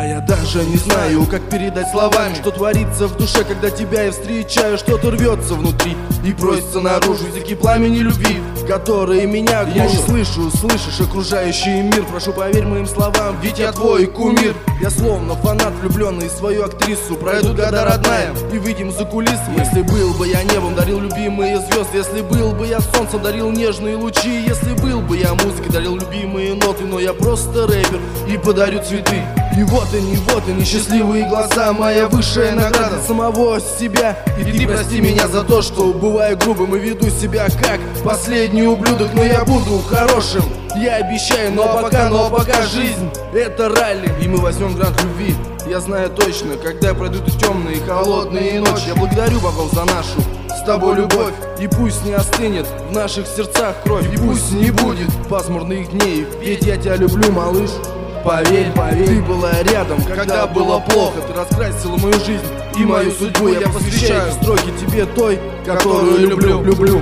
А я даже не знаю, как передать словами Что творится в душе, когда тебя я встречаю Что-то рвется внутри и просится наружу Языки пламени любви, которые меня гложат Я не слышу, слышишь окружающий мир. Прошу поверь моим словам, ведь я твой кумир. Я словно фанат, влюбленный в свою актрису. Пройдут года родная и выйдем за кулисы. Если был бы я небом, дарил любимые звезды. Если был бы я солнцем, дарил нежные лучи. Если был бы я музыкой, дарил любимые ноты. Но я просто рэпер и подарю цветы и вот они, вот они, счастливые глаза Моя высшая награда. Самого себя. И ты прости меня за то, что бываю грубым И веду себя как последний ублюдок Но я буду хорошим, я обещаю Но пока, но пока жизнь. это ралли И мы возьмем грант любви. Я знаю точно, когда пройдут темные холодные ночи. Я благодарю богов за нашу с тобой любовь. И пусть не остынет в наших сердцах кровь. И пусть не будет пасмурных дней. Ведь я тебя люблю, малыш Поверь, поверь, ты была рядом, когда было плохо. Ты раскрасила мою жизнь и мою судьбу. Я посвящаю строки тебе той, которую люблю, люблю.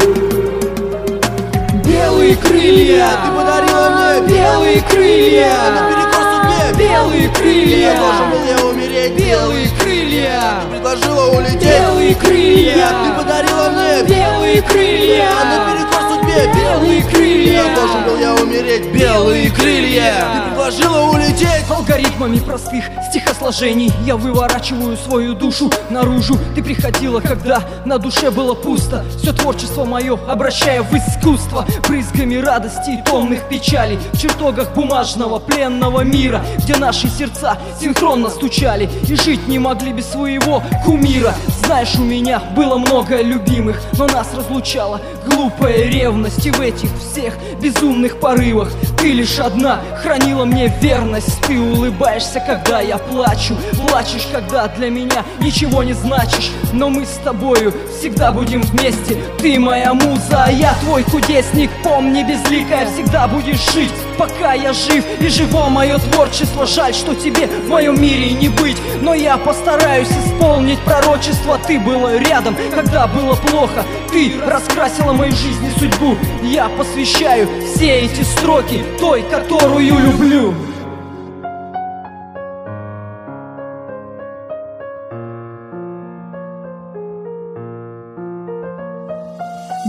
Белые крылья, ты подарила мне белые крылья. Наперекор судьбе, белые крылья. Я должен был я умереть, Белые крылья, Ты предложила улететь, белые крылья. Ты подарила мне Белые крылья, Наперекор судьбе, белые крылья. Я должен был я умереть, белые крылья предложила улететь. Алгоритмами простых стихосложений Я выворачиваю свою душу наружу. Ты приходила, когда на душе было пусто. Все творчество мое обращая в искусство Брызгами радости и томных печалей. В чертогах бумажного пленного мира Где наши сердца синхронно стучали И жить не могли без своего кумира. Знаешь, у меня было много любимых Но нас разлучала глупая ревность. И в этих всех безумных порывах Ты лишь одна хранила мне верность. Ты улыбаешься, когда я плачу. Плачешь, когда для меня ничего не значишь. Но мы с тобою всегда будем вместе. Ты моя муза, а я твой кудесник. Помни, безликая всегда будешь жить. Пока я жив и живо мое творчество. Жаль, что тебе в моем мире не быть. Но я постараюсь исполнить пророчество. Ты была рядом, когда было плохо. Ты раскрасила мою жизнь и судьбу. Я посвящаю все эти строки Той, которую люблю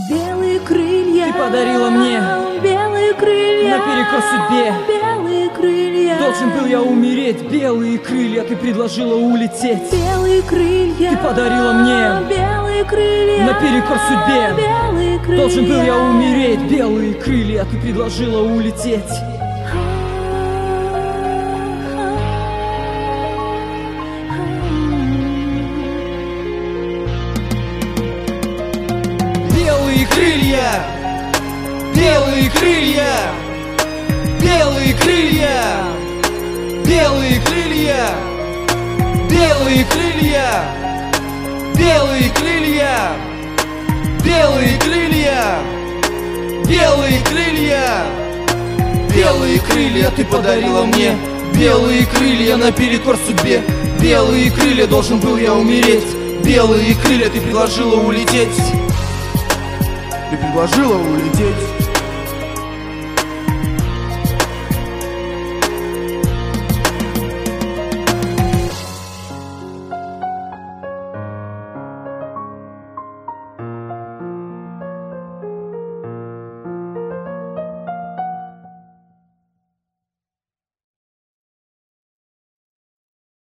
Белые крылья Ты подарила мне Белые крылья Наперекор судьбе. Белые крылья Должен был я умереть, белые крылья Ты предложила улететь. Белые крылья Ты подарила мне Белые крылья Наперекор судьбе. Белые крылья Должен был я умереть, белые крылья Ты предложила улететь крылья. Белые крылья. Белые крылья. Белые крылья. Белые крылья. Белые крылья. Белые крылья. Белые крылья. Белые крылья ты подарила мне. Белые крылья наперекор судьбе Белые крылья должен был я умереть. Белые крылья ты предложила улететь Ты предложила улететь